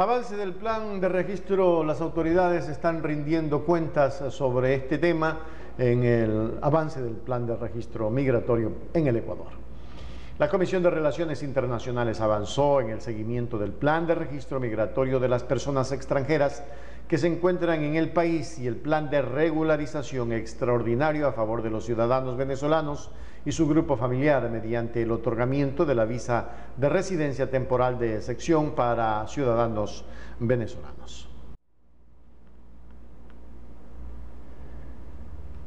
Avance del plan de registro, las autoridades están rindiendo cuentas sobre este tema en el avance del plan de registro migratorio en el Ecuador. La Comisión de Relaciones Internacionales avanzó en el seguimiento del plan de registro migratorio de las personas extranjeras que se encuentran en el país y el plan de regularización extraordinario a favor de los ciudadanos venezolanos y su grupo familiar mediante el otorgamiento de la visa de residencia temporal de sección para ciudadanos venezolanos.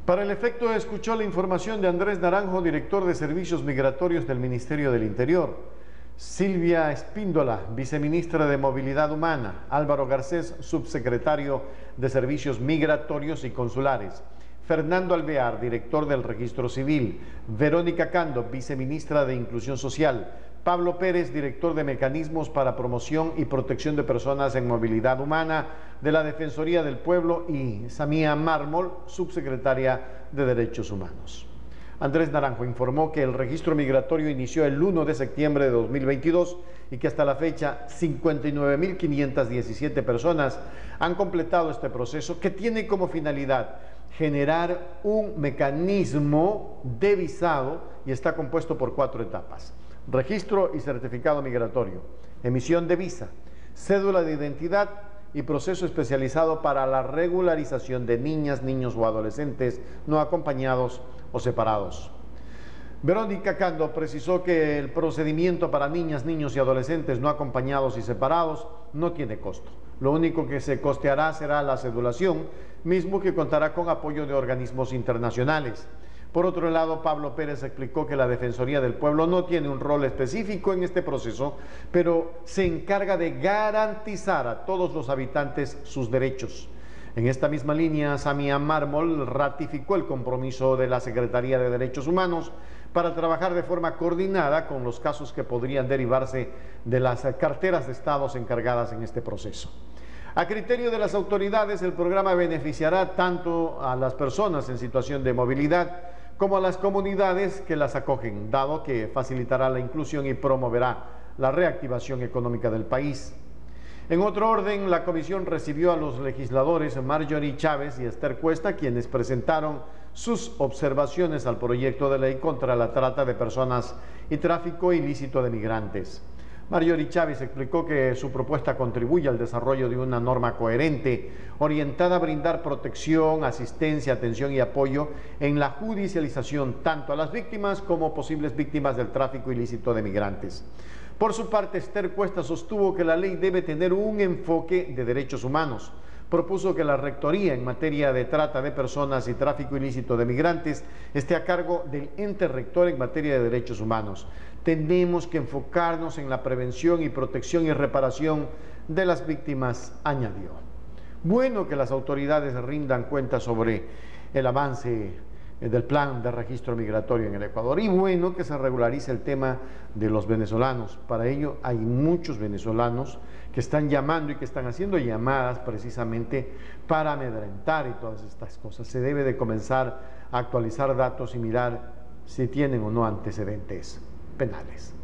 Para el efecto escuchó la información de Andrés Naranjo, director de Servicios Migratorios del Ministerio del Interior. Silvia Espíndola, viceministra de Movilidad Humana, Álvaro Garcés, subsecretario de Servicios Migratorios y Consulares, Fernando Alvear, director del Registro Civil, Verónica Cando, viceministra de Inclusión Social, Pablo Pérez, director de Mecanismos para Promoción y Protección de Personas en Movilidad Humana de la Defensoría del Pueblo. Y Samía Mármol, subsecretaria de Derechos Humanos. Andrés Naranjo informó que el registro migratorio inició el 1 de septiembre de 2022 y que hasta la fecha 59.517 personas han completado este proceso que tiene como finalidad generar un mecanismo de visado y está compuesto por cuatro etapas. Registro y certificado migratorio, emisión de visa, cédula de identidad y proceso especializado para la regularización de niñas, niños o adolescentes no acompañados o separados. Verónica Cando precisó que el procedimiento para niñas, niños y adolescentes no acompañados y separados no tiene costo. Lo único que se costeará será la cedulación, mismo que contará con apoyo de organismos internacionales. Por otro lado, Pablo Pérez explicó que la Defensoría del Pueblo no tiene un rol específico en este proceso, pero se encarga de garantizar a todos los habitantes sus derechos. En esta misma línea, Samia Mármol ratificó el compromiso de la Secretaría de Derechos Humanos para trabajar de forma coordinada con los casos que podrían derivarse de las carteras de estados encargadas en este proceso. A criterio de las autoridades, el programa beneficiará tanto a las personas en situación de movilidad como a las comunidades que las acogen, dado que facilitará la inclusión y promoverá la reactivación económica del país. En otro orden, la comisión recibió a los legisladores Marjorie Chávez y Esther Cuesta, quienes presentaron sus observaciones al proyecto de ley contra la trata de personas y tráfico ilícito de migrantes. Marjorie Chávez explicó que su propuesta contribuye al desarrollo de una norma coherente, orientada a brindar protección, asistencia, atención y apoyo en la judicialización tanto a las víctimas como posibles víctimas del tráfico ilícito de migrantes. Por su parte, Esther Cuesta sostuvo que la ley debe tener un enfoque de derechos humanos propuso que la Rectoría en materia de trata de personas y tráfico ilícito de migrantes esté a cargo del ente rector en materia de derechos humanos. Tenemos que enfocarnos en la prevención y protección y reparación de las víctimas, añadió. Bueno que las autoridades rindan cuenta sobre el avance del plan de registro migratorio en el Ecuador. Y bueno que se regularice el tema de los venezolanos. Para ello hay muchos venezolanos que están llamando y que están haciendo llamadas precisamente para amedrentar y todas estas cosas. Se debe de comenzar a actualizar datos y mirar si tienen o no antecedentes penales.